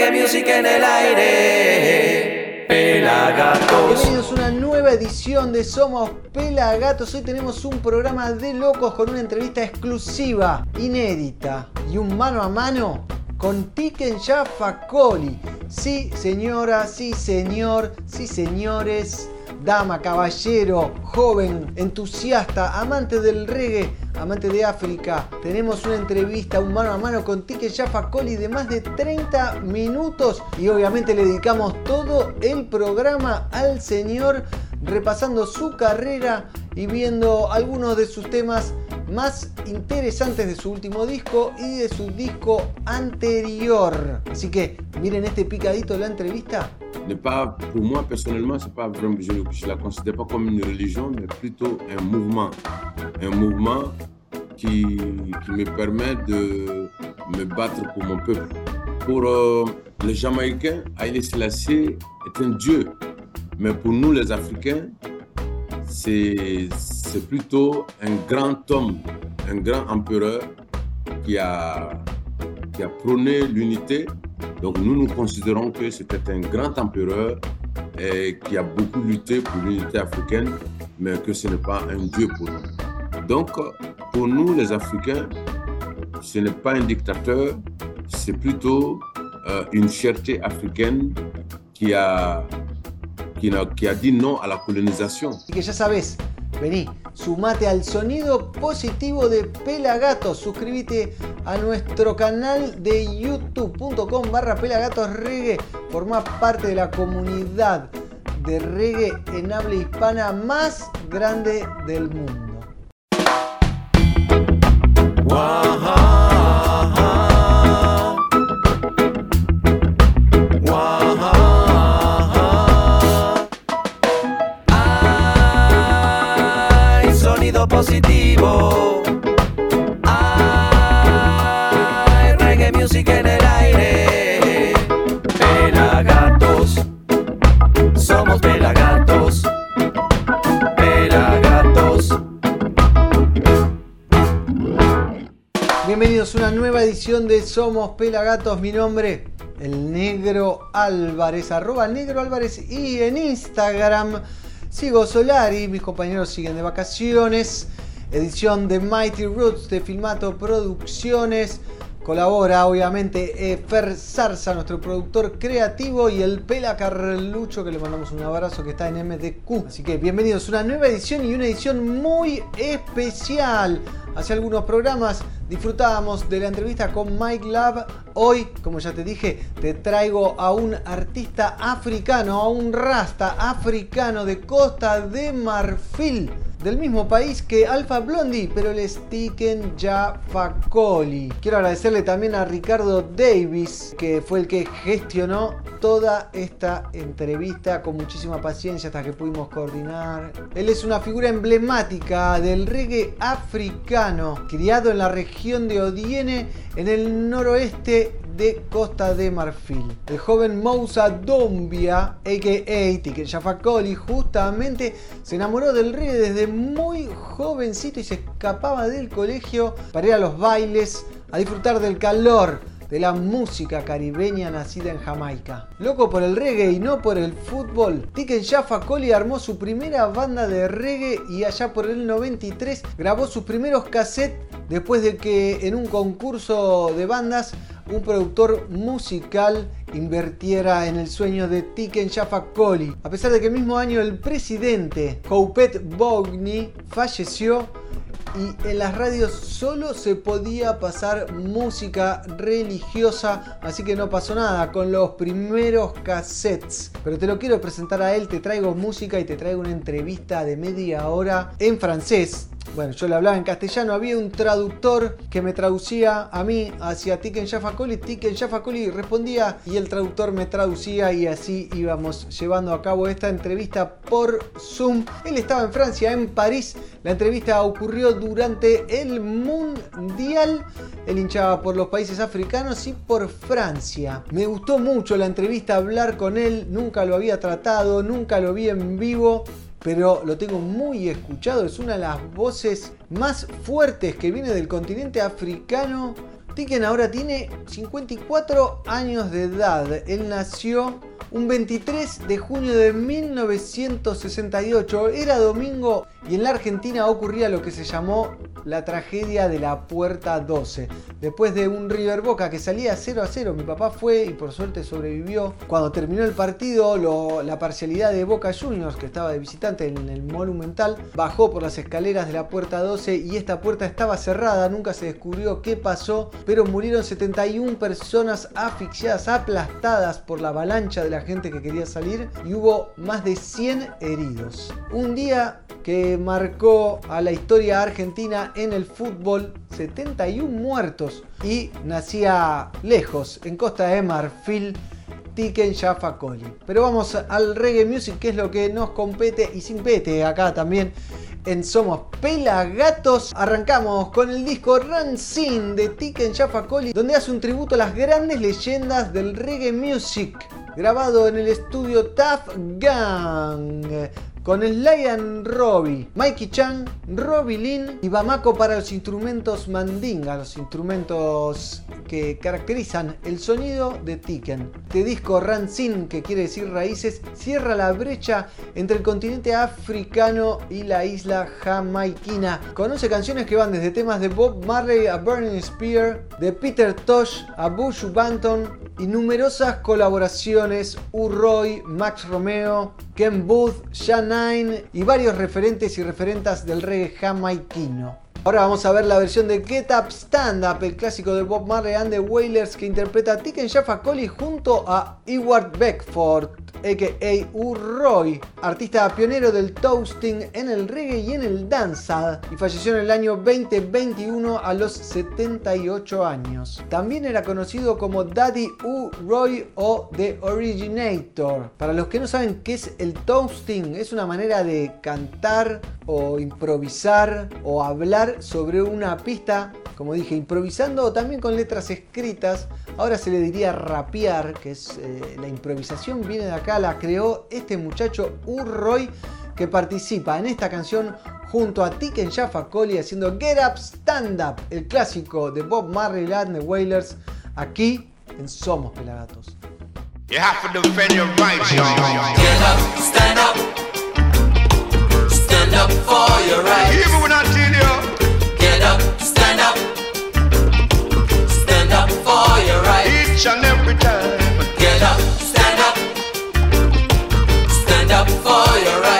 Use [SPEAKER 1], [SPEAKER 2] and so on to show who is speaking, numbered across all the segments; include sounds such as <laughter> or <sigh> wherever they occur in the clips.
[SPEAKER 1] reggae music en el aire. Pelagatos.
[SPEAKER 2] Bienvenidos a una nueva edición de Somos Pelagatos. Hoy tenemos un programa de locos con una entrevista exclusiva, inédita y un mano a mano con Tiken Jaffa Coli. Sí, señora, sí, señor, sí, señores dama, caballero, joven, entusiasta, amante del reggae, amante de África. Tenemos una entrevista, un mano a mano con Tike Jaffa Coli de más de 30 minutos y obviamente le dedicamos todo el programa al señor repasando su carrera y viendo algunos de sus temas más interesantes de su último disco y de su disco anterior. Así que miren este picadito de la entrevista.
[SPEAKER 3] Pas, pour moi personnellement, c'est pas vraiment, je ne la considère pas comme une religion, mais plutôt un mouvement. Un mouvement qui, qui me permet de me battre pour mon peuple. Pour euh, les Jamaïcains, Haïlé Selassie est un dieu. Mais pour nous, les Africains, c'est plutôt un grand homme, un grand empereur qui a, qui a prôné l'unité. Donc nous, nous considérons que c'était un grand empereur et qui a beaucoup lutté pour l'unité africaine, mais que ce n'est pas un dieu pour nous. Donc pour nous, les Africains, ce n'est pas un dictateur, c'est plutôt euh, une fierté africaine qui a quien, ha dicho no a la colonización.
[SPEAKER 2] Y que ya sabes, vení, sumate al sonido positivo de Pelagatos, suscríbete a nuestro canal de youtube.com barra Pelagatos Reggae, forma parte de la comunidad de reggae en habla hispana más grande del mundo.
[SPEAKER 1] positivo.
[SPEAKER 2] Edición de Somos Pelagatos. Mi nombre, el Negro Álvarez, arroba Negro Álvarez y en Instagram Sigo Solari, mis compañeros siguen de vacaciones. Edición de Mighty Roots de Filmato Producciones. Colabora obviamente Fer Zarza, nuestro productor creativo, y el Pela Carlucho, que le mandamos un abrazo, que está en MDQ. Así que bienvenidos a una nueva edición y una edición muy especial. Hace algunos programas disfrutábamos de la entrevista con Mike Love. Hoy, como ya te dije, te traigo a un artista africano, a un rasta africano de Costa de Marfil del mismo país que Alpha Blondie, pero el Sticken ya Facoli. Quiero agradecerle también a Ricardo Davis, que fue el que gestionó toda esta entrevista con muchísima paciencia hasta que pudimos coordinar. Él es una figura emblemática del reggae africano, criado en la región de Odiene, en el noroeste de Costa de Marfil. El joven Moussa Dombia, a.k.a. Tiken Jafakoli, justamente se enamoró del reggae desde muy jovencito y se escapaba del colegio para ir a los bailes, a disfrutar del calor de la música caribeña nacida en Jamaica. Loco por el reggae y no por el fútbol, Tiken Jaffa Coli armó su primera banda de reggae y allá por el 93 grabó sus primeros cassettes después de que en un concurso de bandas un productor musical invirtiera en el sueño de Tiken Jaffa Coli. A pesar de que el mismo año el presidente Houpet Bogni falleció y en las radios solo se podía pasar música religiosa, así que no pasó nada con los primeros cassettes. Pero te lo quiero presentar a él, te traigo música y te traigo una entrevista de media hora en francés bueno, yo le hablaba en castellano, había un traductor que me traducía a mí hacia Tiken Jaffa Coli, Tiken Jaffa Coli respondía y el traductor me traducía y así íbamos llevando a cabo esta entrevista por Zoom. Él estaba en Francia, en París. La entrevista ocurrió durante el Mundial. Él hinchaba por los países africanos y por Francia. Me gustó mucho la entrevista, hablar con él, nunca lo había tratado, nunca lo vi en vivo pero lo tengo muy escuchado. Es una de las voces más fuertes que viene del continente africano Tiken ahora tiene 54 años de edad. Él nació un 23 de junio de 1968. Era domingo y en la Argentina ocurría lo que se llamó la tragedia de la Puerta 12. Después de un River Boca que salía 0 a 0, mi papá fue y por suerte sobrevivió. Cuando terminó el partido, la parcialidad de Boca Juniors, que estaba de visitante en el Monumental, bajó por las escaleras de la Puerta 12 y esta puerta estaba cerrada. Nunca se descubrió qué pasó, pero murieron 71 personas asfixiadas, aplastadas por la avalancha de la gente que quería salir y hubo más de 100 heridos. Un día que marcó a la historia argentina en el fútbol, 71 muertos y nacía lejos, en Costa de Marfil, Tiken Jaffa Coli. Pero vamos al reggae music, que es lo que nos compete y sin pete acá también en Somos Pelagatos. Arrancamos con el disco Sin de Tiken Jaffa Coli, donde hace un tributo a las grandes leyendas del reggae music, grabado en el estudio Tough Gang con Lion Robbie, Mikey Chan, Robbie Lin y Bamako para los instrumentos mandinga, los instrumentos que caracterizan el sonido de Tiken. Este disco Rancin, que quiere decir raíces, cierra la brecha entre el continente africano y la isla jamaiquina. Conoce canciones que van desde temas de Bob Marley a Burning Spear, de Peter Tosh a Bush Banton y numerosas colaboraciones U-Roy, Max Romeo, Ken Booth, Nine y varios referentes y referentas del reggae jamaiquino. Ahora vamos a ver la versión de Get Up Stand Up, el clásico de Bob Marley and the Wailers que interpreta Tiken Jaffa Coli junto a Ewart Beckford a.k.a. Roy, artista pionero del toasting en el reggae y en el danza, y falleció en el año 2021 a los 78 años. También era conocido como Daddy U. Roy o The Originator. Para los que no saben qué es el toasting, es una manera de cantar o improvisar o hablar sobre una pista como dije, improvisando o también con letras escritas. Ahora se le diría rapear, que es eh, la improvisación, viene de acá, la creó este muchacho Urroy que participa en esta canción junto a Tiken Jaffa Coli haciendo Get Up Stand Up, el clásico de Bob Marley and the Wailers, aquí en Somos Pelagatos.
[SPEAKER 4] You have to defend your rights, Get
[SPEAKER 1] up, stand up. Stand up for your rights.
[SPEAKER 4] Even when I tell you.
[SPEAKER 1] Get up, stand up. for your right.
[SPEAKER 4] Each and every time.
[SPEAKER 1] Get up, stand up. Stand up for your right.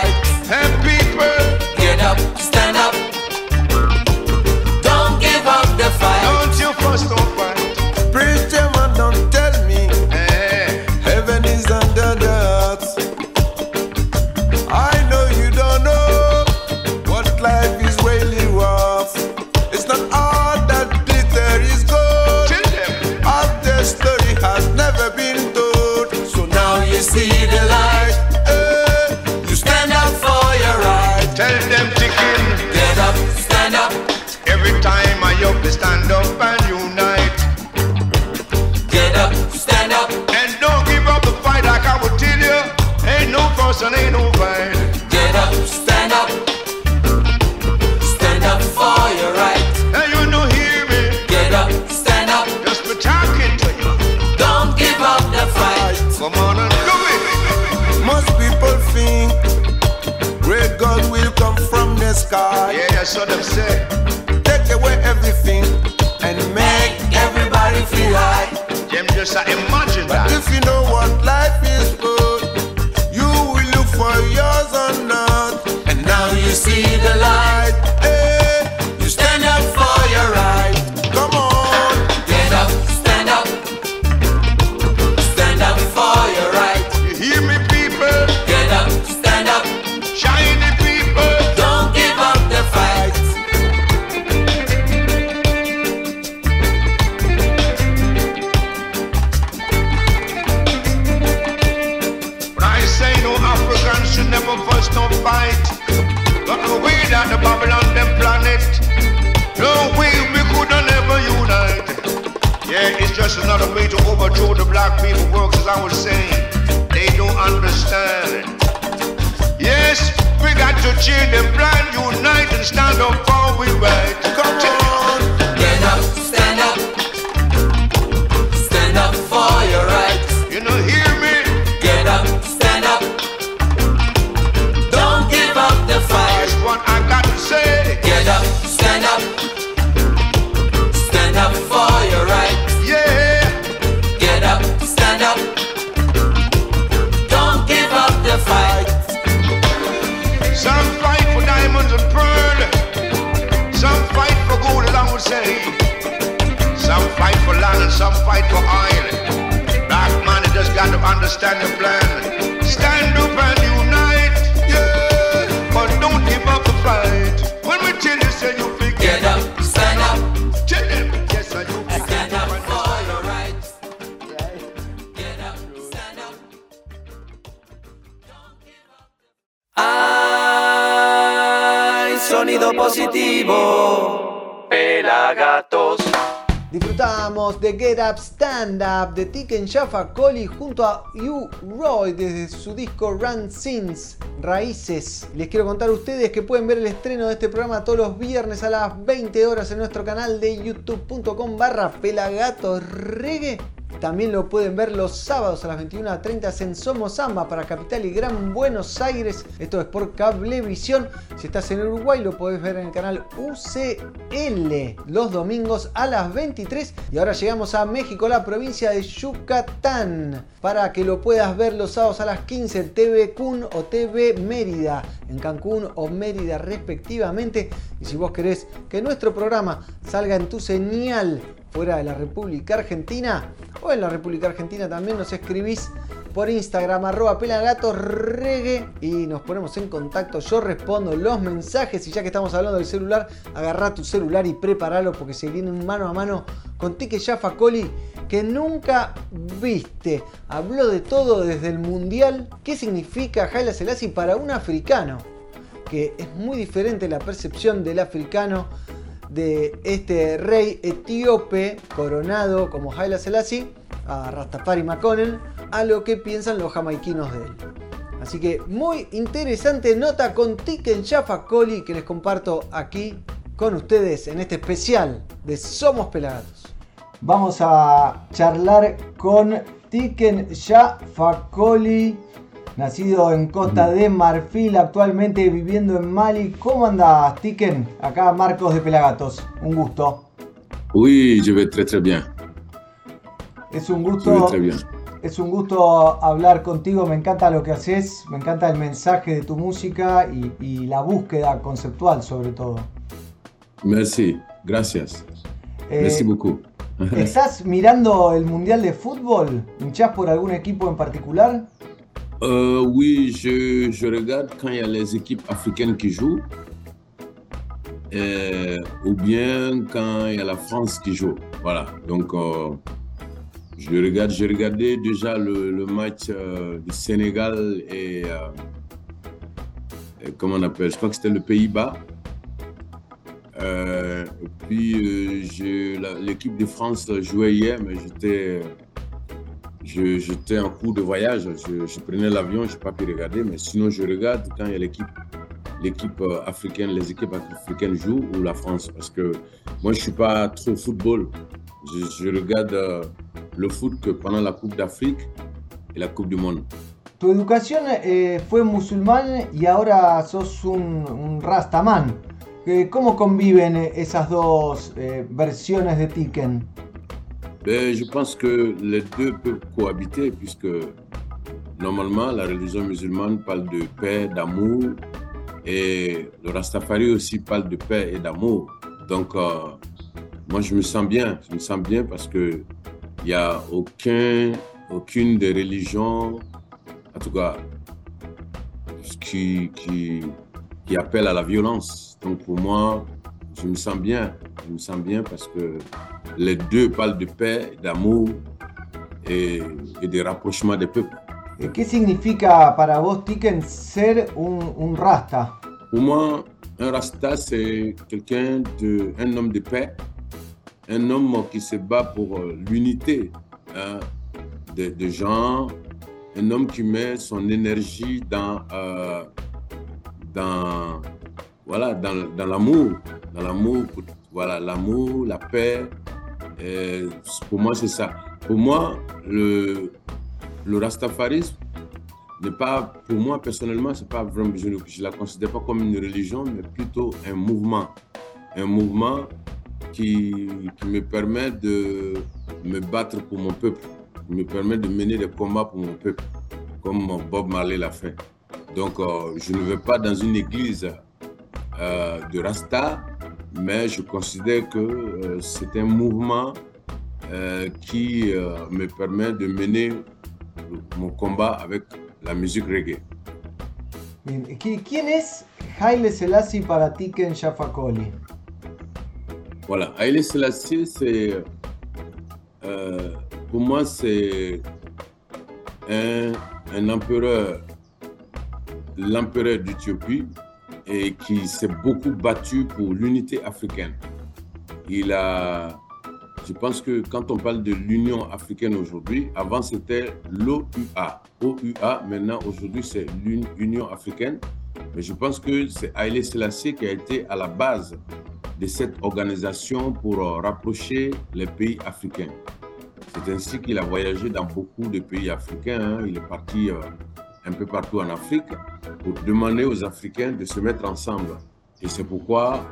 [SPEAKER 4] That's what them say.
[SPEAKER 5] Take away everything and make everybody feel high.
[SPEAKER 4] Them just uh, imagine
[SPEAKER 5] But
[SPEAKER 4] that.
[SPEAKER 5] if you know what life is just another way to overthrow the black people works as I was saying. They don't understand. Yes, we got to cheer them blind,
[SPEAKER 1] unite and stand up for we right. Come on. say.
[SPEAKER 4] Some fight
[SPEAKER 1] for land and some fight
[SPEAKER 4] for oil. Black man, you just got to understand the plan. Stand up and unite, yeah. But don't give up the fight. When we tell you, say you pick get up, stand up. Tell them, yes, I do. Stand up for
[SPEAKER 5] your rights.
[SPEAKER 1] Get up, stand up. Don't give up. Ay, sonido positivo. Pelagatos.
[SPEAKER 2] Disfrutamos de Get Up Stand Up de Tiken Jaffa Coli junto a You Roy desde su disco Run Sins Raíces. Les quiero contar a ustedes que pueden ver el estreno de este programa todos los viernes a las 20 horas en nuestro canal de youtube.com barra pelagatos reggae también lo pueden ver los sábados a las 21.30 en Somos Samba para Capital y Gran Buenos Aires. Esto es por Cablevisión. Si estás en Uruguay lo podés ver en el canal UCL los domingos a las 23. Y ahora llegamos a México, la provincia de Yucatán, para que lo puedas ver los sábados a las 15 TV Kun o TV Mérida, en Cancún o Mérida respectivamente. Y si vos querés que nuestro programa salga en tu señal fuera de la República Argentina o en la República Argentina también nos escribís por Instagram arroba pelagatosregue y nos ponemos en contacto. Yo respondo los mensajes y ya que estamos hablando del celular, agarra tu celular y prepáralo porque se viene mano a mano con Tique Jaffa Coli que nunca viste. Habló de todo desde el Mundial. ¿Qué significa Haile Selassie para un africano? Que es muy diferente la percepción del africano de este rey etíope coronado como Haile Selassie, a Rastafari McConnell, a lo que piensan los jamaiquinos de él. Así que muy interesante nota con Tiken Jaffa Coli que les comparto aquí con ustedes en este especial de Somos Pelagatos. Vamos a charlar con Tiken Jaffa Coli nacido en Costa de Marfil, actualmente viviendo en Mali. ¿Cómo andas, Tiken? Acá Marcos de Pelagatos, un gusto.
[SPEAKER 3] Oui, je vais très très bien.
[SPEAKER 2] Es un gusto. Es un gusto hablar contigo, me encanta lo que haces, me encanta el mensaje de tu música y, y la búsqueda conceptual sobre todo.
[SPEAKER 3] Merci, gracias. Eh, Merci beaucoup.
[SPEAKER 2] ¿Estás mirando el Mundial de Fútbol? ¿Hinchás por algún equipo en particular?
[SPEAKER 3] Euh, oui, je, regarde quand il y a les équipes africaines qui jouent, euh, ou bien quand il y a la France qui joue. Voilà, donc euh, je regarde. J'ai regardé déjà le, match du Sénégal et, et, comment on appelle, je crois que c'était le Pays-Bas. Puis l'équipe de France jouait hier, mais j'étais j'étais en cours de voyage, je, prenais l'avion, je n'ai pas pu regarder, mais sinon je regarde quand il y a l'équipe l'équipe euh, africaine, les équipes africaines jouent ou la France, parce que moi je ne suis pas trop football. Je, regarde euh, le foot que pendant la Coupe d'Afrique et la Coupe du Monde.
[SPEAKER 2] Tu educación eh, fue musulmane y ahora sos un, un rastaman. ¿Cómo conviven esas dos eh, de Tiken?
[SPEAKER 3] Ben, je pense que les deux peuvent cohabiter puisque normalement la religion musulmane parle de paix, d'amour et le Rastafari aussi parle de paix et d'amour. Donc euh, moi je me sens bien, je me sens bien parce que il n'y a aucun, aucune des religions, en tout cas, qui, qui, qui appelle à la violence. Donc pour moi, je me sens bien, je me sens bien parce que les deux parlent de paix, d'amour et, et, de rapprochement des peuples.
[SPEAKER 2] ¿Qué significa para vos, Tiken, ser un, un rasta?
[SPEAKER 3] Pour moi, un rasta, c'est quelqu'un, de, un homme de paix, un homme qui se bat pour l'unité hein, des de gens, un homme qui met son énergie dans, euh, dans, voilà, dans, l'amour, dans l'amour, voilà, l'amour, la paix, et pour moi, c'est ça. Pour moi, le, rastafarisme n'est pas, pour moi personnellement, c'est pas vraiment, je ne la considère pas comme une religion, mais plutôt un mouvement. Un mouvement qui, qui me permet de me battre pour mon peuple, qui me permet de mener des combats pour mon peuple, comme Bob Marley l'a fait. Donc, euh, je ne vais pas dans une église euh, de Rasta, mais je considère que euh, c'est un mouvement euh, qui euh, me permet de mener mon combat avec la musique reggae.
[SPEAKER 2] ¿Quién es Haile Selassie para ti, Ken Shafakoli?
[SPEAKER 3] Voilà, Haile Selassie, c'est euh, pour moi, c'est un, un empereur, l'empereur d'Éthiopie et qui s'est beaucoup battu pour l'unité africaine. Il a, je pense que quand on parle de l'Union africaine aujourd'hui, avant c'était l'OUA. OUA, maintenant aujourd'hui c'est l'Union africaine. Mais je pense que c'est Haile Selassie qui a été à la base de cette organisation pour euh, rapprocher les pays africains. C'est ainsi qu'il a voyagé dans beaucoup de pays africains. Hein. Il est parti euh, un peu partout en Afrique pour demander aux Africains de se mettre ensemble. Et c'est pourquoi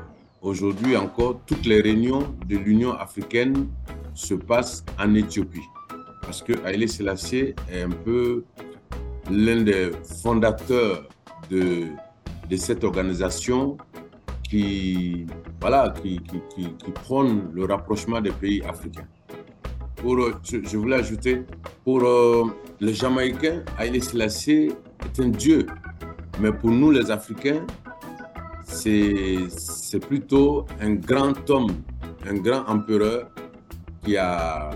[SPEAKER 3] aujourd'hui encore, toutes les réunions de l'Union africaine se passent en Éthiopie. Parce que Haile Selassie est un peu l'un des fondateurs de, de cette organisation qui, voilà, qui, qui, qui, prône le rapprochement des pays africains. Pour, je, voulais ajouter, pour les Jamaïcains, Haile Selassie est un dieu. Mais pour nous, les Africains, c'est plutôt un grand homme, un grand empereur qui a,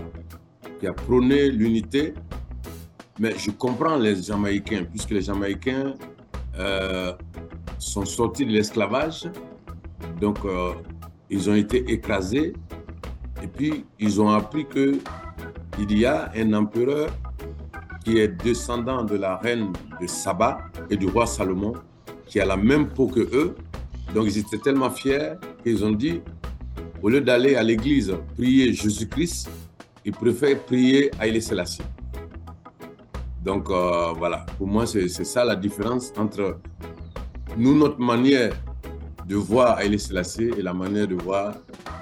[SPEAKER 3] qui a prôné l'unité. Mais je comprends les Jamaïcains, puisque les Jamaïcains euh, sont sortis de l'esclavage donc, euh, ils ont été écrasés et puis ils ont appris que il y a un empereur qui est descendant de la reine de Saba et du roi Salomon, qui a la même peau que eux. Donc ils étaient tellement fiers qu'ils ont dit, au lieu d'aller à l'église prier Jésus-Christ, ils préfèrent prier Haïlé Selassie. Donc euh, voilà, pour moi c'est ça la différence entre nous, notre manière de voir Haïlé Selassie et la manière de voir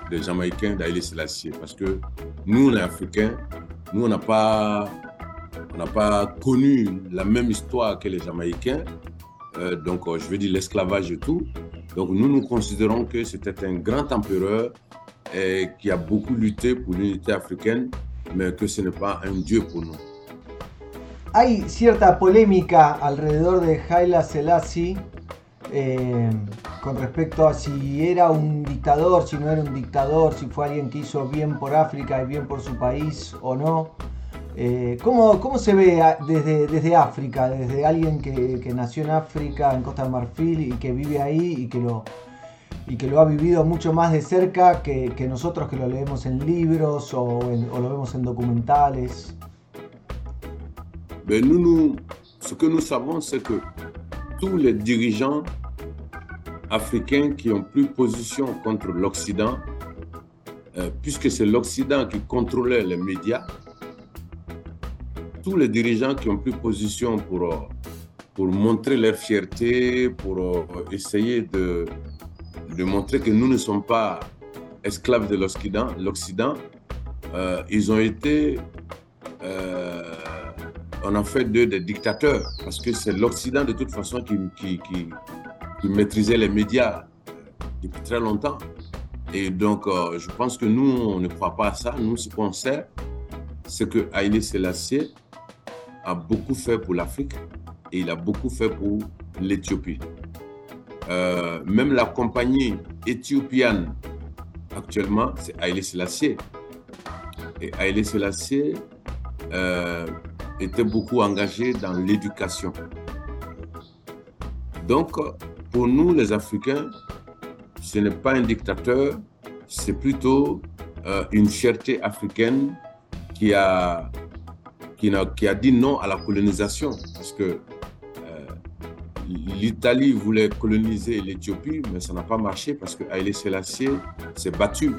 [SPEAKER 3] les Jamaïcains d'Haïlé Selassie. Parce que nous, on est Africains, nous, on n'a pas, on pas connu la même histoire que les Jamaïcains. Euh, donc, euh, je veux dire l'esclavage et tout. Donc, nous, nous considérons que c'était un grand empereur et qui a beaucoup lutté pour l'unité africaine, mais que ce n'est pas un dieu pour nous.
[SPEAKER 2] Hay cierta polémica alrededor de Haile Selassie eh, con respecto a si era un dictador, si no era un dictador, si fue alguien que hizo bien por África y bien por su país o no. Eh, ¿cómo, se ve desde, desde África, desde alguien que, nació en África, en Costa de Marfil y que vive ahí y que lo, y que lo ha vivido mucho más de cerca que, nosotros que lo leemos en libros o, lo vemos en documentales?
[SPEAKER 3] Ben nous, ce que nous savons, c'est que tous les dirigeants africains qui ont pris position contre l'Occident, euh, puisque c'est l'Occident qui contrôlait les médias, tous les dirigeants qui ont pris position pour, euh, pour montrer leur fierté, pour euh, essayer de, de montrer que nous ne sommes pas esclaves de l'Occident, l'Occident, ils ont été, on a fait d'eux des dictateurs, parce que c'est l'Occident de toute façon qui, qui, qui, qui maîtrisait les médias depuis très longtemps. Et donc, euh, je pense que nous, on ne croit pas à ça. Nous, ce qu'on sait, c'est que Haïlé Selassie a beaucoup fait pour l'Afrique et il a beaucoup fait pour l'Éthiopie. Euh, même la compagnie éthiopienne actuellement, c'est Haïlé Selassie. Et Haïlé Selassie euh, était beaucoup engagé dans l'éducation. Donc, pour nous, les Africains, ce n'est pas un dictateur, c'est plutôt euh, une fierté africaine qui a, qui, a, qui a dit non à la colonisation. Parce que euh, l'Italie voulait coloniser l'Éthiopie, mais ça n'a pas marché parce que Haïlé Selassie s'est battu.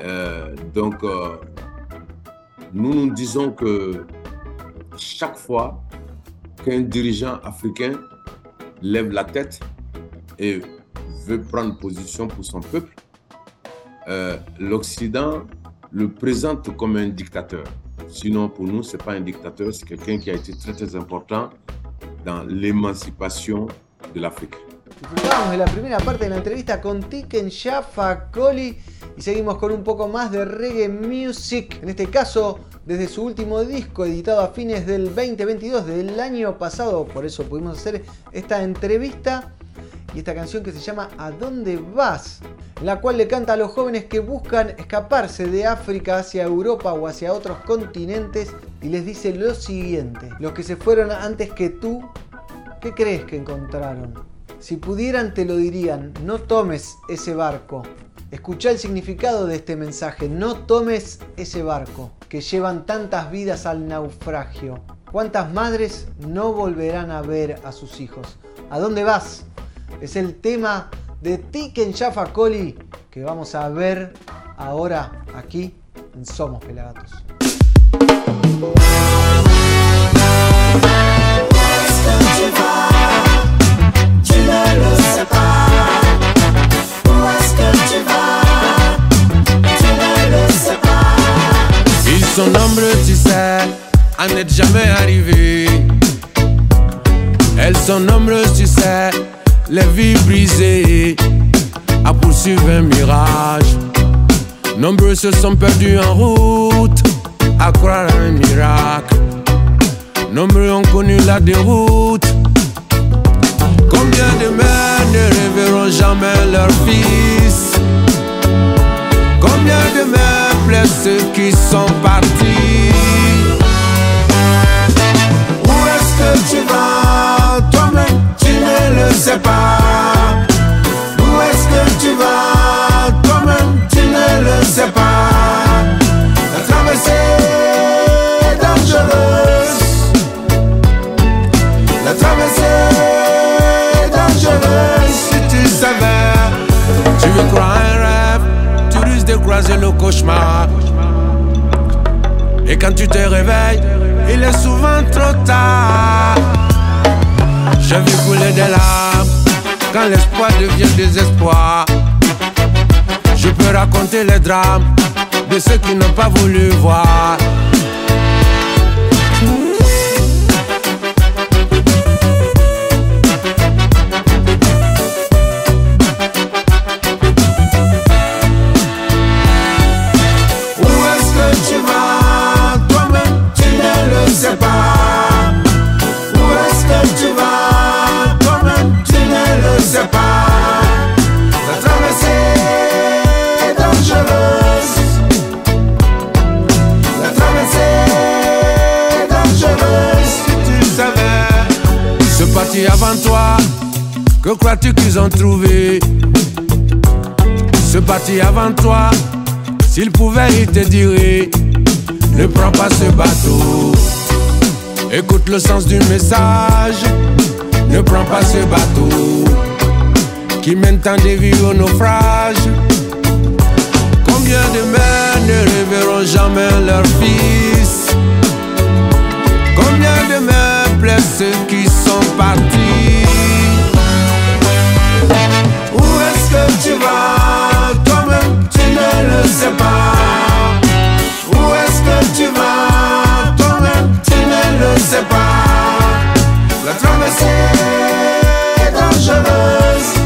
[SPEAKER 3] Euh, donc, nous nous disons que chaque fois qu'un dirigeant africain lève la tête, et veut prendre position pour son peuple, euh, l'Occident le présente comme un dictateur. Sinon, pour nous, ce n'est pas un dictateur, c'est quelqu'un qui a été très très important dans l'émancipation de l'Afrique.
[SPEAKER 2] Disfrutamos de la primera parte de la entrevista con Tiken Jaffa Coli y seguimos con un poco más de reggae music, en este caso desde su último disco editado a fines del 2022 del año pasado, por eso pudimos hacer esta entrevista y esta canción que se llama ¿A dónde vas? En la cual le canta a los jóvenes que buscan escaparse de África hacia Europa o hacia otros continentes y les dice lo siguiente, los que se fueron antes que tú, ¿qué crees que encontraron? Si pudieran te lo dirían, no tomes ese barco. Escucha el significado de este mensaje, no tomes ese barco que llevan tantas vidas al naufragio. ¿Cuántas madres no volverán a ver a sus hijos? ¿A dónde vas? Es el tema de Tiken Jaffa Coli que vamos a ver ahora aquí en Somos Pelagatos.
[SPEAKER 1] Ils sont nombreux, tu sais, à n'être jamais arrivé. Elles sont nombreuses, tu sais, les vies brisées, à poursuivre un mirage. Nombreux se sont perdus en route, à croire à un miracle. Nombreux ont connu la déroute. Combien de mères ne reverront jamais leur fils? Combien de mères plaisent ceux qui sont partis? Où est-ce que tu vas? Ne le sais pas. Où est-ce que tu vas? Toi-même, tu ne le sais pas. La traversée est dangereuse. La traversée est dangereuse. Si tu savais, tu veux croire un rêve, tu risques de croiser le cauchemar. Et quand tu te réveilles, il est souvent trop tard. J'ai vu couler des larmes quand l'espoir devient désespoir. Je peux raconter les drames de ceux qui n'ont pas voulu voir. Que crois-tu qu'ils ont trouvé Ce parti avant toi, s'ils pouvaient, ils te diraient Ne prends pas ce bateau. Écoute le sens du message. Ne prends pas ce bateau qui mène tant de vies au naufrage. Combien de mères ne reverront jamais leur fils? Combien de mères ceux qui sont partis? Où est-ce que tu vas? Toi-même, tu ne le sais pas. Où est-ce que tu vas? Toi-même, tu ne le sais pas. La traversée est dangereuse.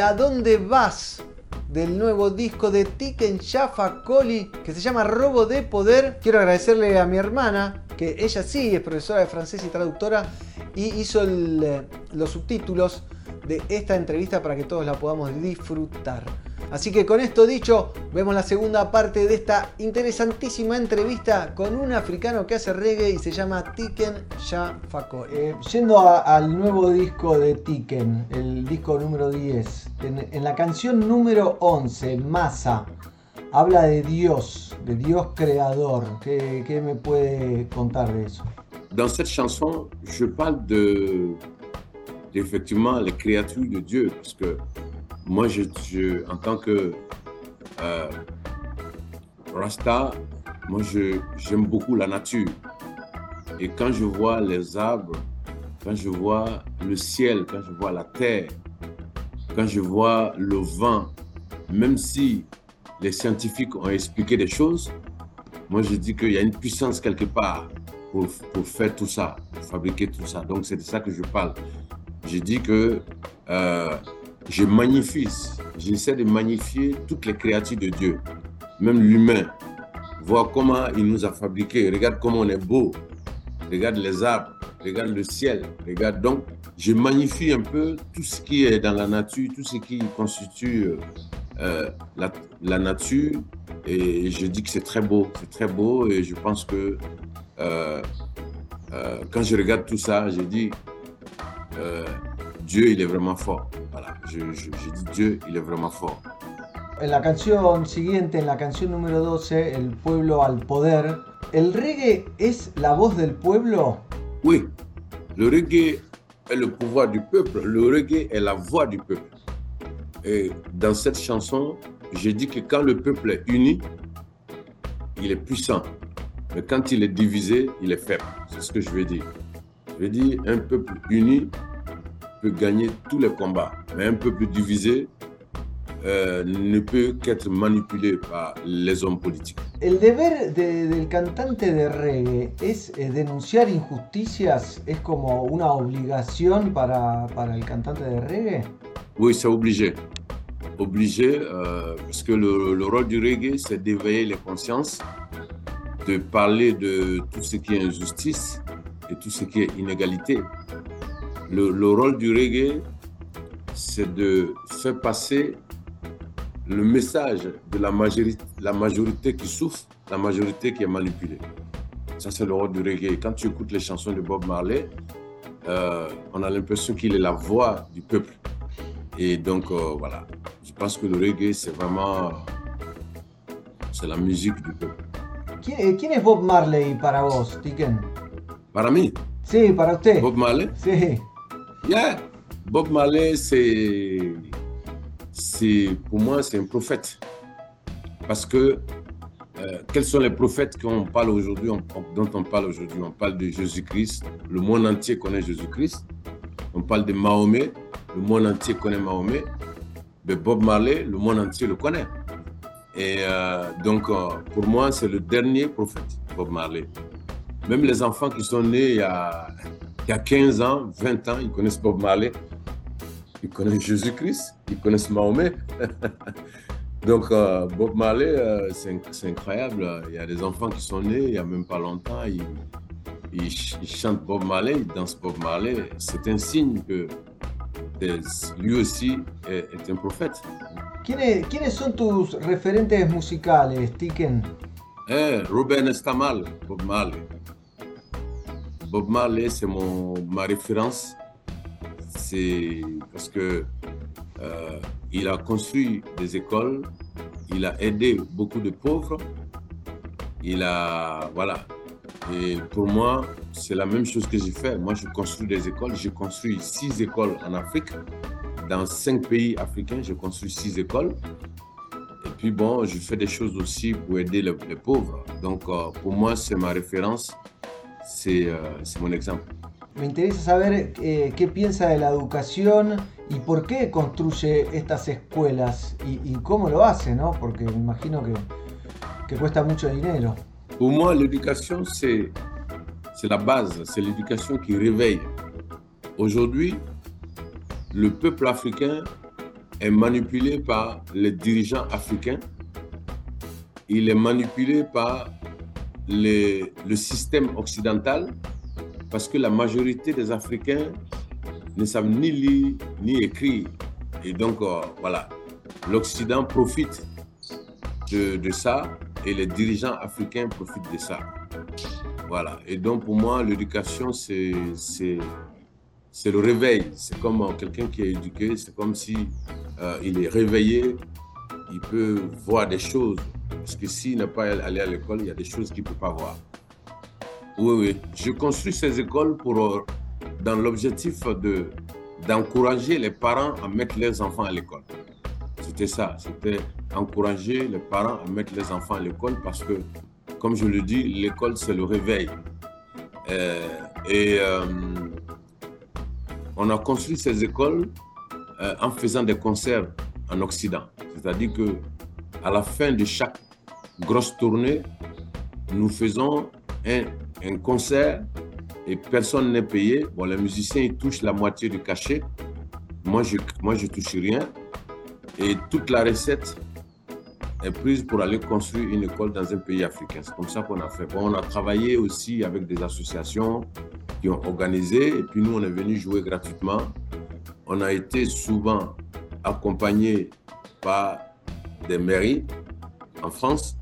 [SPEAKER 2] A dónde vas del nuevo disco de Tiken Jaffa Coli que se llama Robo de Poder. Quiero agradecerle a mi hermana, que ella sí es profesora de francés y traductora, y hizo eh, los subtítulos de esta entrevista para que todos la podamos disfrutar. Así que con esto dicho, vemos la segunda parte de esta interesantísima entrevista con un africano que hace reggae y se llama Tiken Coli. Eh, yendo a- al nuevo disco de Tiken, el disco número 10, en, en la canción número 11, Masa, habla de Dios, de Dios creador. ¿Qué, qué me puede contar de eso?
[SPEAKER 3] Dans cette chanson, je parle de, effectivement, les créatures de Dieu, parce que moi, je, en tant que euh, Rasta, moi, j'aime beaucoup la nature. Et quand je vois les arbres, quand je vois le ciel, quand je vois la terre, quand je vois le vent, même si les scientifiques ont expliqué des choses, moi, je dis qu'il y a une puissance quelque part pour, pour faire tout ça, pour fabriquer tout ça. Donc c'est de ça que je parle. J'ai dit que euh, je magnifie, j'essaie de magnifier toutes les créatures de Dieu, même l'humain. Voir comment il nous a fabriqués. Regarde comment on est beau. Regarde les arbres. Regarde le ciel. Regarde donc. Je magnifie un peu tout ce qui est dans la nature, tout ce qui constitue euh, la, nature. Et je dis que c'est très beau. C'est très beau. Et je pense que euh, euh, quand je regarde tout ça, je dis Dieu, il est vraiment fort. Voilà, je, je, je dis Dieu, il est vraiment fort.
[SPEAKER 2] En la canción siguiente, en la canción número 12, El pueblo al poder, ¿el reggae es la voz del pueblo?
[SPEAKER 3] Oui, le reggae est le pouvoir du peuple, le reggae est la voix du peuple. Et dans cette chanson, je dis que quand le peuple est uni, il est puissant. Mais quand il est divisé, il est faible. C'est ce que je veux dire. Je veux dire, un peuple uni peut gagner tous les combats, mais un peuple divisé euh, ne peut qu'être manipulé par les hommes politiques.
[SPEAKER 2] El deber de, del cantante de reggae es eh, denunciar injusticias, es como una obligación para, para el cantante de reggae?
[SPEAKER 3] Oui, c'est obligé. Obligé, euh, parce que le, le, rôle du reggae, c'est d'éveiller les consciences, de parler de tout ce qui est injustice et tout ce qui est inégalité. Le, le rôle du reggae, c'est de faire passer le message de la majorité, la majorité qui souffre, la majorité qui est manipulée. Ça, c'est le rôle du reggae. Quand tu écoutes les chansons de Bob Marley, euh, on a l'impression qu'il est la voix du peuple. Et donc, euh, voilà. Je pense que le reggae, c'est vraiment. C'est la musique du peuple.
[SPEAKER 2] ¿Quién, ¿Quién, es Bob Marley para vos, Tiken?
[SPEAKER 3] Para mí.
[SPEAKER 2] Sí, para usted.
[SPEAKER 3] Bob Marley.
[SPEAKER 2] Sí.
[SPEAKER 3] Yeah. Bob Marley, c'est c'est pour moi c'est un prophète parce que euh, quels sont les prophètes qu'on parle aujourd'hui, dont on parle aujourd'hui? On parle de Jésus-Christ, le monde entier connaît Jésus-Christ. On parle de Mahomet, le monde entier connaît Mahomet. Mais Bob Marley, le monde entier le connaît. Et euh, donc, euh, pour moi, c'est le dernier prophète, Bob Marley. Même les enfants qui sont nés il y a, il y a 15 ans, 20 ans, ils connaissent Bob Marley. Ils connaissent Jésus-Christ, ils connaissent Mahomet. <laughs> Donc, euh, Bob Marley, euh, c'est incroyable. Il y a des enfants qui sont nés il n'y a même pas longtemps. Ils, ils, ils, chantent Bob Marley, ils dansent Bob Marley. C'est un signe que lui aussi est, est un prophète.
[SPEAKER 2] ¿Quiénes, ¿Quiénes, son tus referentes musicales, Tiken?
[SPEAKER 3] Eh, Ruben Estamal, Bob Marley. Bob Marley, c'est ma référence c'est parce que euh, il a construit des écoles, il a aidé beaucoup de pauvres, il a voilà. Et pour moi, c'est la même chose que j'ai fait. Moi, je construis des écoles. J'ai construit six écoles en Afrique. Dans cinq pays africains, j'ai construit six écoles. Et puis bon, je fais des choses aussi pour aider les, les pauvres. Donc, euh, pour moi, c'est ma référence. C'est euh, mon exemple.
[SPEAKER 2] Me interesa saber eh, qué piensa de la educación y por qué construye estas escuelas y, y cómo lo hace, ¿no? Porque me imagino que, que cuesta mucho dinero.
[SPEAKER 3] Pour moi, l'éducation, c'est la base, c'est l'éducation qui réveille. Aujourd'hui, le peuple africain est manipulé par les dirigeants africains. Il est manipulé par les, le système occidental parce que la majorité des Africains ne savent ni lire ni écrire. Et donc, euh, voilà, l'Occident profite de, de, ça et les dirigeants africains profitent de ça. Voilà. Et donc, pour moi, l'éducation, c'est le réveil. C'est comme quelqu'un qui est éduqué, c'est comme si euh, il est réveillé, il peut voir des choses. Parce que s'il n'est pas allé à l'école, il y a des choses qu'il ne peut pas voir. Oui, oui. Je construis ces écoles pour, euh, dans l'objectif de, d'encourager les parents à mettre leurs enfants à l'école. C'était ça, c'était encourager les parents à mettre les enfants à l'école parce que, comme je le dis, l'école, c'est le réveil. Euh, et euh, on a construit ces écoles en faisant des concerts en Occident. C'est-à-dire que à la fin de chaque grosse tournée, nous faisons un concert et personne n'est payé. Bon, les musiciens, ils touchent la moitié du cachet. Moi, je moi, je touche rien. Et toute la recette est prise pour aller construire une école dans un pays africain. C'est comme ça qu'on a fait. Bon, on a travaillé aussi avec des associations qui ont organisé. Et puis nous, on est venu jouer gratuitement. On a été souvent accompagné par des mairies en France.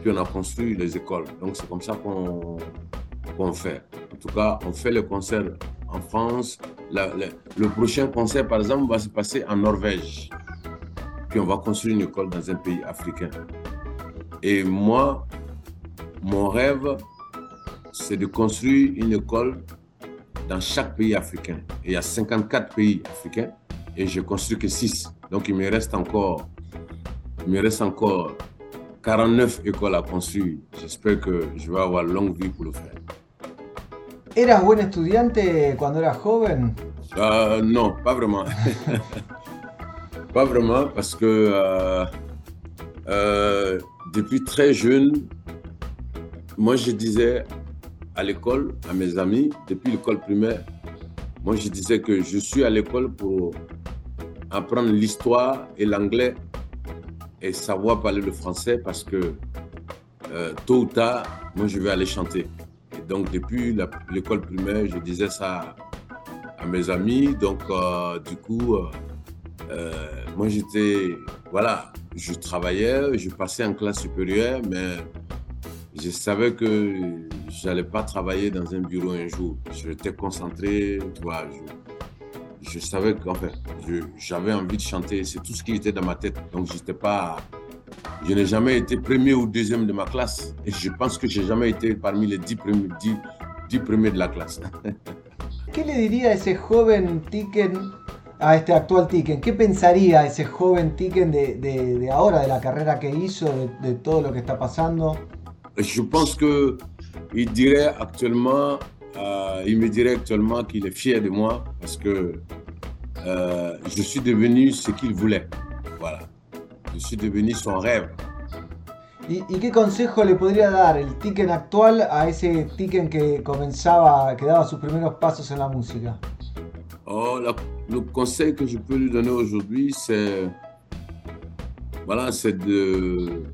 [SPEAKER 3] Puis on a construit les écoles. Donc c'est comme ça qu'on fait. En tout cas, on fait le concert en France. le prochain concert, par exemple, va se passer en Norvège. Puis on va construire une école dans un pays africain. Et moi, mon rêve, c'est de construire une école dans chaque pays africain. Il y a 54 pays africains et je construis que 6. Donc il me reste encore, il me reste encore 49 écoles à construire. J'espère que je vais avoir longue vie pour le faire.
[SPEAKER 2] ¿Eras buen estudiante cuando eras joven?
[SPEAKER 3] Uh, non, pas vraiment. <laughs> pas vraiment parce que euh, euh, depuis très jeune, moi je disais à l'école, à mes amis, depuis l'école primaire, moi je disais que je suis à l'école pour apprendre l'histoire et l'anglais et savoir parler le français parce que euh, tôt ou tard, moi je vais aller chanter. Et donc depuis l'école primaire, je disais ça à mes amis. Donc euh, du coup, euh, moi j'étais, voilà, je travaillais, je passais en classe supérieure, mais je savais que j'allais pas travailler dans un bureau un jour. J'étais concentré, tu vois. Je, je savais qu'en fait, j'avais envie de chanter. C'est tout ce qui était dans ma tête. Donc, j'étais pas. Je n'ai jamais été premier ou deuxième de ma classe. Et je pense que j'ai jamais été parmi les dix premiers, dix, premiers de la classe. <laughs>
[SPEAKER 2] ¿Qué le diría a ese joven Tiken, a este actual Tiken? ¿Qué pensaría ese joven Tiken de, de, de ahora, de la carrera que hizo, de, de todo lo que está pasando?
[SPEAKER 3] Je pense que il dirait actuellement, euh, il me dirait actuellement qu'il est fier de moi parce que euh, je suis devenu ce qu'il voulait. Voilà. Je suis devenu son rêve.
[SPEAKER 2] ¿Y, ¿Y, qué consejo le podría dar el Tiken actual a ese Tiken que comenzaba, que daba sus primeros pasos en la música?
[SPEAKER 3] Oh, la, le conseil que je peux lui donner aujourd'hui, c'est voilà, c'est de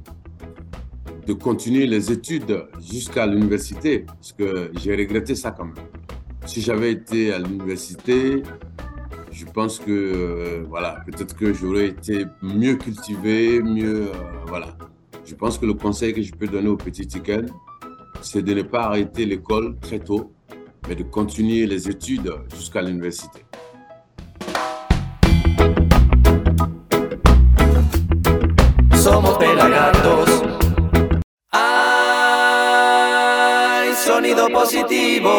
[SPEAKER 3] de continuer les études jusqu'à l'université, parce que j'ai regretté ça quand même. Si j'avais été à l'université, je pense que euh, voilà, peut-être que j'aurais été mieux cultivé, mieux euh, voilà. Je pense que le conseil que je peux donner au petit Tiken, c'est de ne pas arrêter l'école très tôt, mais de continuer les études jusqu'à l'université.
[SPEAKER 6] Somos pelagatos. Sonido positivo.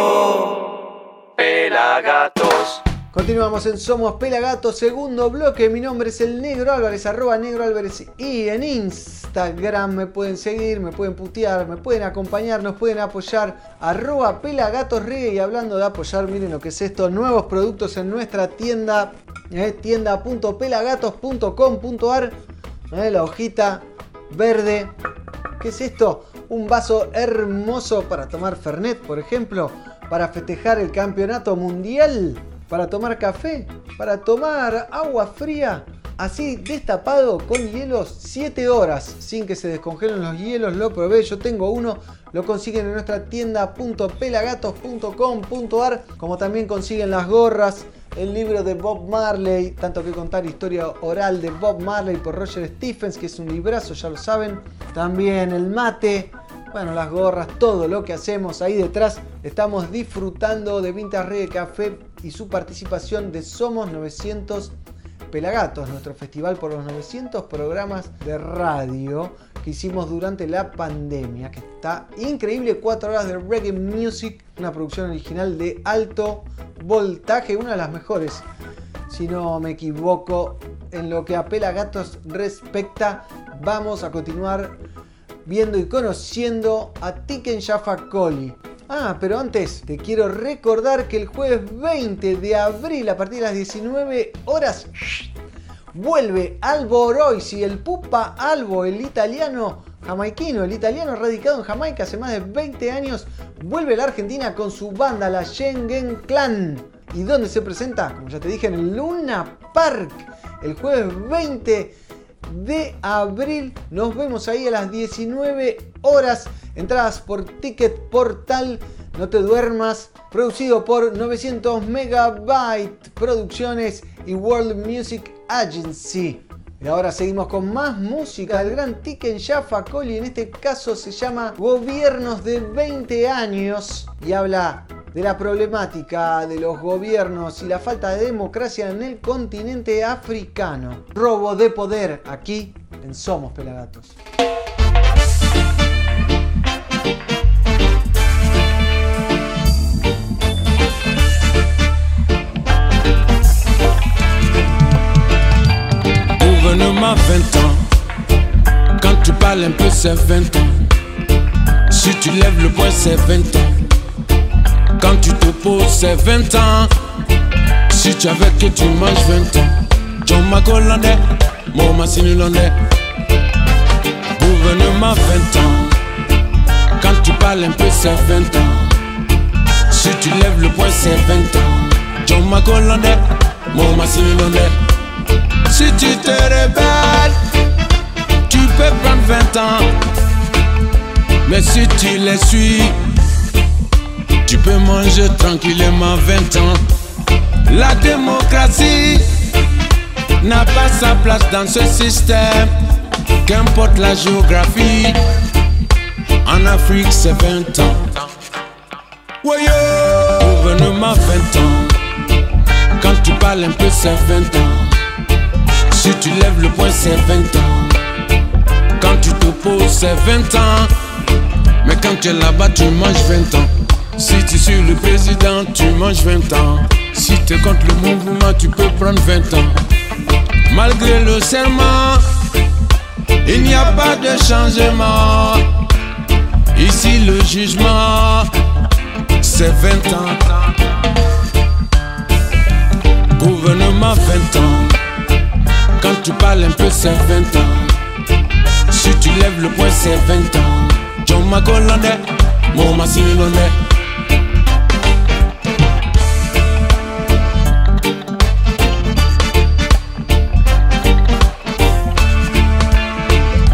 [SPEAKER 6] Pelagatos.
[SPEAKER 2] Continuamos en Somos Pelagatos, segundo bloque. Mi nombre es el Negro Álvarez, arroba Negro Álvarez. Y en Instagram me pueden seguir, me pueden putear, me pueden acompañar, nos pueden apoyar. Arroba Pelagatos Y hablando de apoyar, miren lo que es esto: nuevos productos en nuestra tienda, eh, tienda.pelagatos.com.ar. Eh, la hojita verde. ¿Qué es esto? Un vaso hermoso para tomar Fernet, por ejemplo, para festejar el campeonato mundial, para tomar café, para tomar agua fría, así destapado con hielos 7 horas sin que se descongelen los hielos. Lo probé, yo tengo uno, lo consiguen en nuestra tienda.pelagatos.com.ar, como también consiguen las gorras. El libro de Bob Marley, tanto que contar historia oral de Bob Marley por Roger Stephens, que es un librazo, ya lo saben. También el mate, bueno, las gorras, todo lo que hacemos ahí detrás. Estamos disfrutando de Vintage Reggae Café y su participación de Somos 900 Pelagatos, nuestro festival por los 900 programas de radio que hicimos durante la pandemia, que está increíble, 4 horas de reggae music, una producción original de alto voltaje, una de las mejores, si no me equivoco, en lo que a Pelagatos respecta. Vamos a continuar viendo y conociendo a Tiken Jaffa Coli. Ah, pero antes te quiero recordar que el jueves 20 de abril a partir de las 19 horas vuelve Albo Oroisi, el Pupa Albo, el italiano, jamaiquino, el italiano radicado en Jamaica hace más de 20 años, vuelve a la Argentina con su banda, la Schengen Clan. ¿Y dónde se presenta? Como ya te dije, en el Luna Park, el jueves 20 de abril. Nos vemos ahí a las 19 horas. Entradas por Ticket Portal. No te duermas. Producido por 900 Megabyte Producciones y World Music Agency. Y ahora seguimos con más música del gran Tiken Jaffa Coli. En este caso se llama Gobiernos de 20 años y habla de la problemática de los gobiernos y la falta de democracia en el continente africano. Robo de poder aquí en Somos Pelagatos.
[SPEAKER 1] Gouvernement 20 ans. Quand tu parles un peu, c'est 20 ans. Si tu lèves le poing, c'est 20 ans. Quand tu te poses, c'est 20 ans. Si tu avais que tu manges 20 ans. John Macolandais, mon Massinulondais. Gouvernement 20 ans. Quand tu parles un peu, c'est 20 ans. Si tu lèves le poing, c'est 20 ans. John Macolandais, mon Massinulondais. Si tu te rebelles, tu peux prendre 20 ans. Mais si tu les suis, tu peux manger tranquillement 20 ans. La démocratie n'a pas sa place dans ce système. Qu'importe la géographie, en Afrique c'est 20 ans. Gouvernement 20 ans. Quand tu parles un peu, c'est 20 ans. Si tu lèves le poing, c'est 20 ans. Quand tu te poses, c'est 20 ans. Mais quand tu es là-bas, tu manges 20 ans. Si tu suis le président, tu manges 20 ans. Si tu es contre le mouvement, tu peux prendre 20 ans. Malgré le serment, il n'y a pas de changement. Ici, le jugement, c'est 20 ans. Gouvernement 20 ans. Quand tu parles un peu, c'est 20 ans. Si tu lèves le poing, c'est 20 ans. John Macolandais, mon.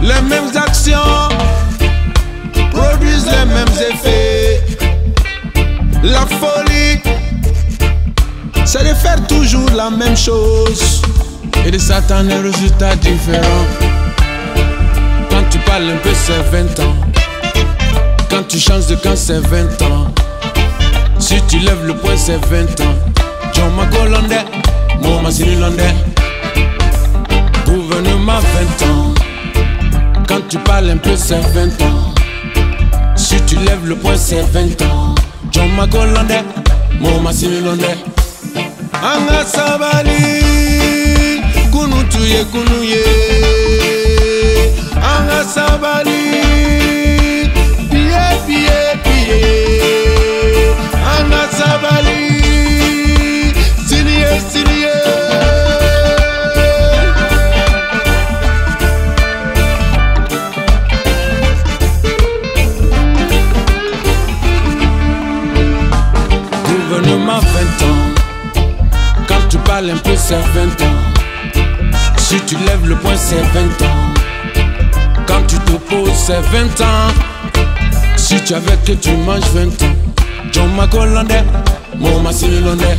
[SPEAKER 1] Les mêmes actions produisent les mêmes effets. La folie, c'est de faire toujours la même chose et de à un résultat différent. Quand tu parles un peu, c'est 20 ans. Quand tu changes de camp, c'est 20 ans. Si tu lèves le poing, c'est 20 ans. John Macolandais, mon Massinilondais. Gouvernement 20 ans. Quand tu parles un peu, c'est 20 ans. Si tu lèves le poing, c'est 20 ans. John Macolandais, mon Massinilondais. Anga sabali, kunu tuye kunu ye. Sabali, sabali. Gouvernement 20 ans. Quand tu parles un peu, c'est 20 ans. Tu lèves le poing, c'est 20 ans. Quand tu te poses, c'est 20 ans. Si tu avais que tu manges 20 ans. John Macolandais, mon Massinilondais.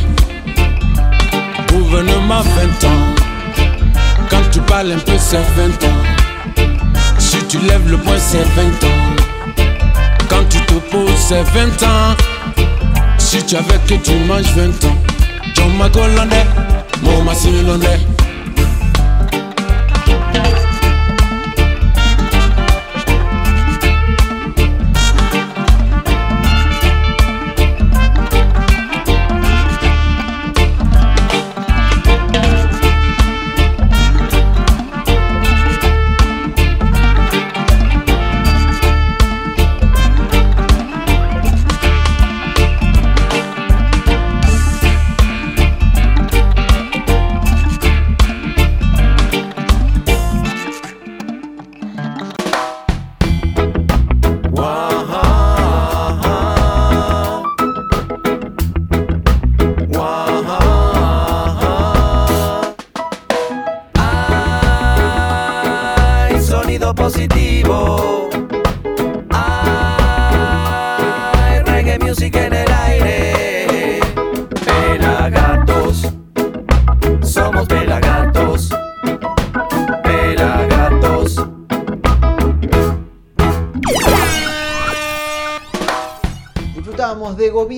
[SPEAKER 1] Gouvernement 20 ans. Quand tu parles un peu, c'est 20 ans. Si tu lèves le poing, c'est 20 ans. Quand tu te poses, c'est 20 ans. Si tu avais que tu manges 20 ans. John Macolandais, mon Massinilondais.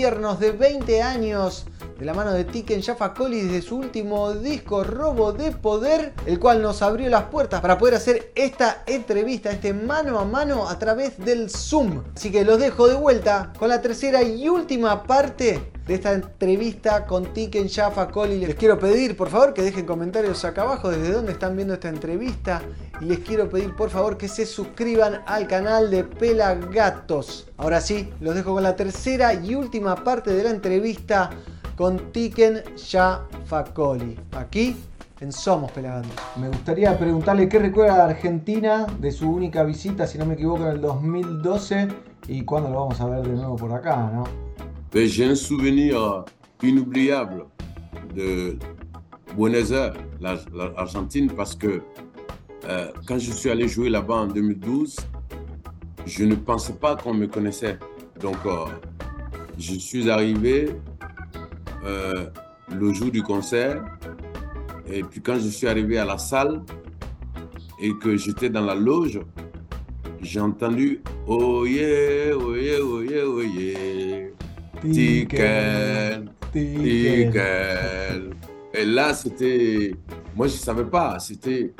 [SPEAKER 2] De gobiernos de 20 años de la mano de Tiken Jaffa Coli desde su último disco Robo de Poder, el cual nos abrió las puertas para poder hacer esta entrevista, este mano a mano a través del Zoom. Así que los dejo de vuelta con la tercera y última parte de esta entrevista con Tiken Jaffa Coli. Les quiero pedir, por favor, que dejen comentarios acá abajo desde dónde están viendo esta entrevista. Y les quiero pedir, por favor, que se suscriban al canal de Pelagatos. Ahora sí, los dejo con la tercera y última parte de la entrevista con Tiken Facoli. Aquí en Somos Pelagatos. Me gustaría preguntarle qué recuerda de Argentina de su única visita, si no me equivoco, en el 2012 y cuándo lo vamos a ver de nuevo por acá, ¿no?
[SPEAKER 3] J'ai un souvenir inoubliable de Buenos Aires, l'Argentine, parce que euh, quand je suis allé jouer là-bas en 2012, je ne pensais pas qu'on me connaissait. Donc, euh, je suis arrivé euh, le jour du concert. Et puis quand je suis arrivé à la salle et que j'étais dans la loge, j'ai entendu Oh yeah, oh yeah, oh yeah, oh yeah. Tickel, Et là, c'était. Moi, je ne savais pas. C'était,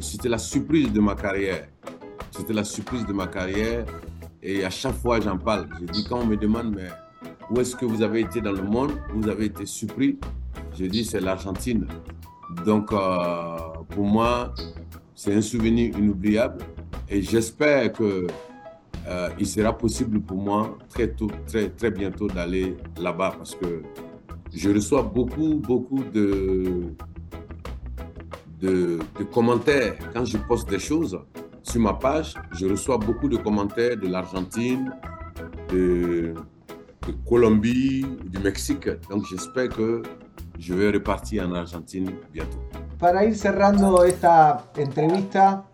[SPEAKER 3] c'était la surprise de ma carrière. C'était la surprise de ma carrière. Et à chaque fois, j'en parle. Je dis, quand on me demande, mais où est-ce que vous avez été dans le monde Vous avez été surpris Je dis, c'est l'Argentine. Donc, euh, pour moi, c'est un souvenir inoubliable. Et j'espère que euh, il sera possible pour moi très tôt, très, très bientôt d'aller là-bas parce que je reçois beaucoup, beaucoup de, de, de, commentaires quand je poste des choses sur ma page. Je reçois beaucoup de commentaires de l'Argentine, de, de Colombie, du Mexique. Donc j'espère que je vais repartir en Argentine bientôt.
[SPEAKER 2] Para ir cerrando esta entrevista,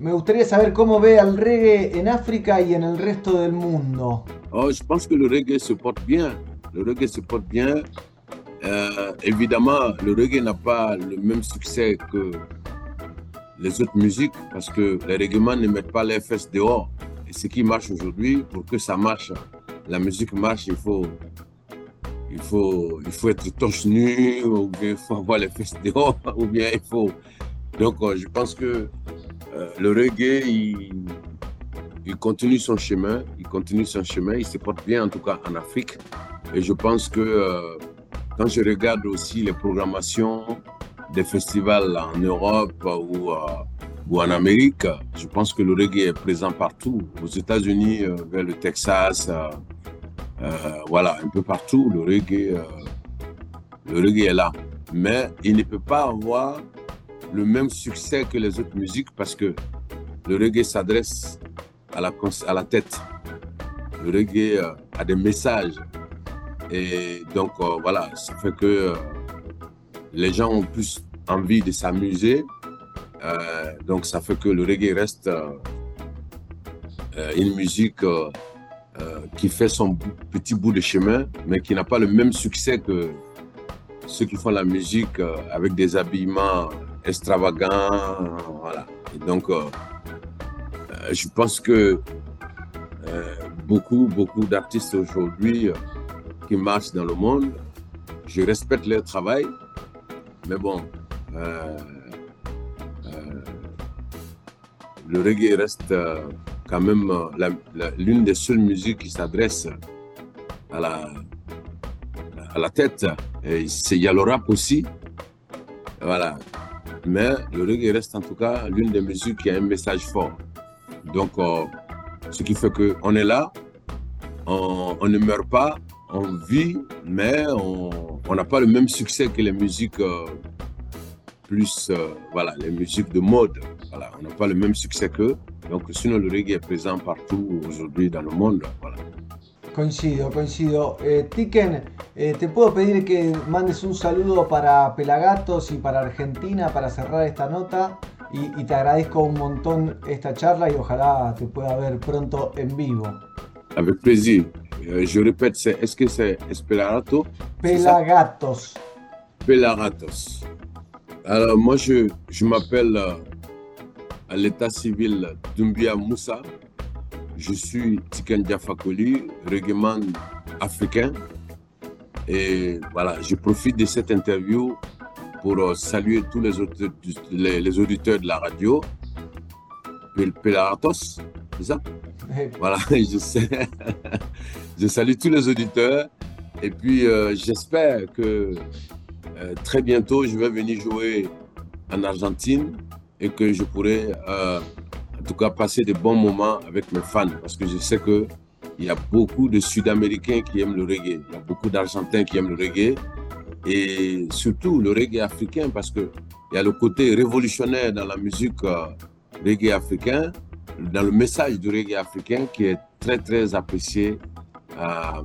[SPEAKER 2] me gustaría saber cómo ve al reggae en África y en el resto del mundo.
[SPEAKER 3] Oh, je pense que le reggae se porte bien. Le reggae se porte bien. Euh, évidemment, le reggae n'a pas le même succès que les autres musiques parce que les reggaeman ne mettent pas les fesses dehors. Et ce qui marche aujourd'hui, pour que ça marche, la musique marche, il faut, il faut, il faut être torse nu, ou bien il faut avoir les fesses dehors, <laughs> ou bien il faut. Donc, euh, je pense que euh, le reggae, il, continue son chemin, il continue son chemin, il se porte bien en tout cas en Afrique. Et je pense que euh, quand je regarde aussi les programmations des festivals en Europe ou, ou en Amérique, je pense que le reggae est présent partout. Aux États-Unis, vers le Texas, euh, voilà, un peu partout, le reggae, euh, le reggae est là. Mais il ne peut pas avoir le même succès que les autres musiques parce que le reggae s'adresse à la, tête. Le reggae euh, a des messages. Et donc, voilà, ça fait que les gens ont plus envie de s'amuser. donc, ça fait que le reggae reste une musique euh, qui fait son petit bout de chemin, mais qui n'a pas le même succès que ceux qui font la musique euh, avec des habillements extravagants. Voilà. Donc, euh, je pense que beaucoup, beaucoup d'artistes aujourd'hui qui marchent dans le monde, je respecte leur travail, mais bon, le reggae reste quand même euh, l'une des seules musiques qui s'adresse à la, à la tête. Il y a le rap aussi. Voilà. Mais le reggae reste en tout cas l'une des musiques qui a un message fort. Donc, euh, ce qui fait qu'on est là, on, ne meurt pas, on vit, mais on n'a pas le même succès que les musiques euh, plus, voilà, les musiques de mode. Voilà, on n'a pas le même succès qu'eux. Donc, sinon, le reggae est présent partout aujourd'hui dans le monde. Voilà.
[SPEAKER 2] Coincido, coincido. Eh, Tiken, eh, te puedo pedir que mandes un saludo para Pelagatos y para Argentina para cerrar esta nota. Y, y, te agradezco un montón esta charla y ojalá te pueda ver pronto en vivo.
[SPEAKER 3] Avec plaisir. Euh, je répète, est-ce que c'est Pelagato
[SPEAKER 2] Pelagatos.
[SPEAKER 3] Pelagatos. Alors, moi, je, je m'appelle. Euh, à l'état civil Dumbia Moussa. Je suis Tiken Diafakoli, reggaeman africain. Et voilà, je profite de cette interview pour euh, saluer tous les auditeurs, les, les auditeurs de la radio. Pel- Pelaratos, c'est ça? Voilà, <laughs> je sais. je salue tous les auditeurs. Et puis, euh, j'espère que euh, très bientôt, je vais venir jouer en Argentine et que je pourrai, euh, en tout cas, passer de bons moments avec mes fans. Parce que je sais que il y a beaucoup de Sud-Américains qui aiment le reggae. Il y a beaucoup d'Argentins qui aiment le reggae. Et surtout le reggae africain, parce qu'il y a le côté révolutionnaire dans la musique euh, reggae africain, dans le message du reggae africain qui est très, très apprécié euh,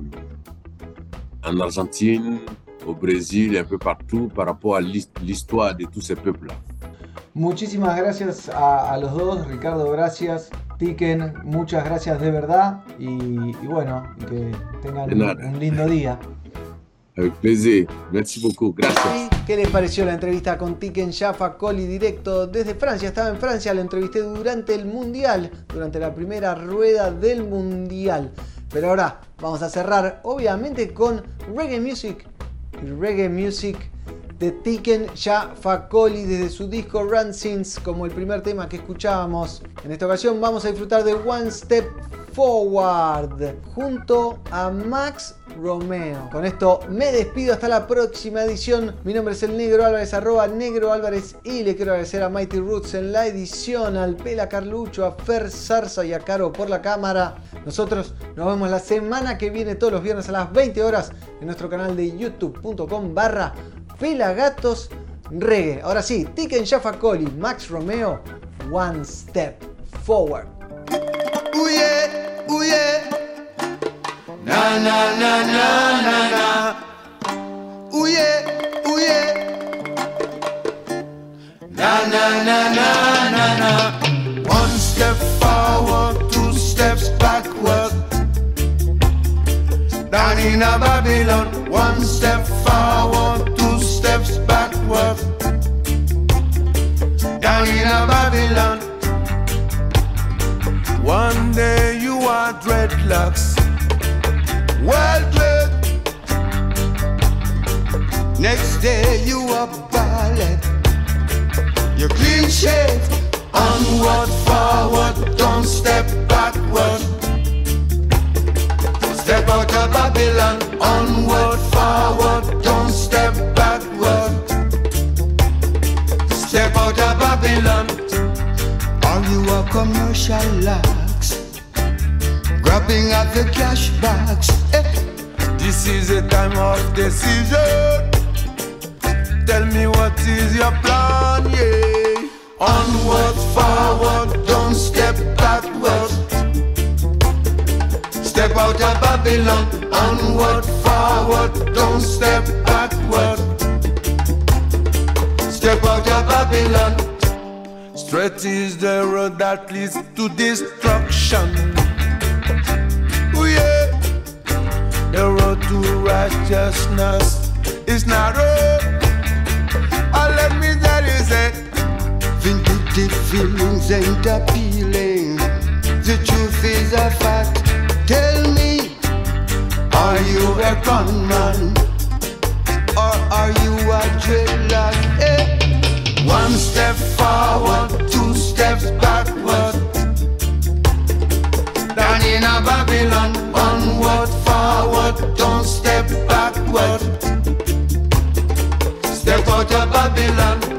[SPEAKER 3] en Argentine, au Brésil un peu partout par rapport à l'his- l'histoire de tous ces peuples-là.
[SPEAKER 2] Muchísimas gracias a, a los dos, Ricardo, gracias. Tiken, muchas gracias de verdad. Y, y bueno, que tengan un, lindo día.
[SPEAKER 3] Avec plaisir. Merci beaucoup. Gracias.
[SPEAKER 2] ¿Qué les pareció la entrevista con Tiken Jaffa Coli directo desde Francia? Estaba en Francia, lo entrevisté durante el Mundial, durante la primera rueda del Mundial. Pero ahora vamos a cerrar, obviamente, con reggae music. Reggae music de Tiken Jaffa Coli desde su disco Run como el primer tema que escuchábamos. En esta ocasión vamos a disfrutar de One Step Forward junto a Max Romeo. Con esto me despido hasta la próxima edición. Mi nombre es el Negro Álvarez, arroba Negro Álvarez y le quiero agradecer a Mighty Roots en la edición, al Pela Carlucho, a Fer Zarza y a Caro por la cámara. Nosotros nos vemos la semana que viene todos los viernes a las 20 horas en nuestro canal de youtube.com barra Pelagatos Reggae. Ahora sí, Tiken Jaffa Coli, Max Romeo, One Step Forward.
[SPEAKER 5] Ooh yeah. Na na na na na na. Ooh yeah. Na na na na na na. One step forward, two steps backward. Down in a Babylon, one step forward, steps backward. Down in a Babylon. One day you are dreadlocks, well dread. Next day you are ballet. You clean shave, onward, forward, don't step backward. Step out of Babylon, onward, forward, don't step Step out of Babylon. Are you a commercial? Grabbing at the cash. Eh. This is a time of decision. Tell me what is your plan, yeah. Onward, forward, don't step backward. Step out of Babylon. Onward, forward, don't step backward. Step out of Babylon. Straight is the road that leads to destruction. Oh yeah, the road to righteousness is narrow. Oh, let me tell you, vindictive feelings ain't appealing. The truth is a fact. Tell me, are you a gunman or are you a dreadlock? Eh? One step forward, two steps backward. Down in a Babylon, onward, forward, don't step backward. Step out of Babylon.